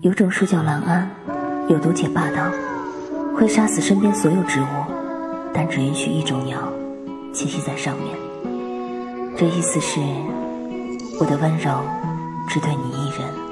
有种树叫兰桉，有毒且霸道，会杀死身边所有植物，但只允许一种鸟栖息在上面。这意思是，我的温柔只对你一人。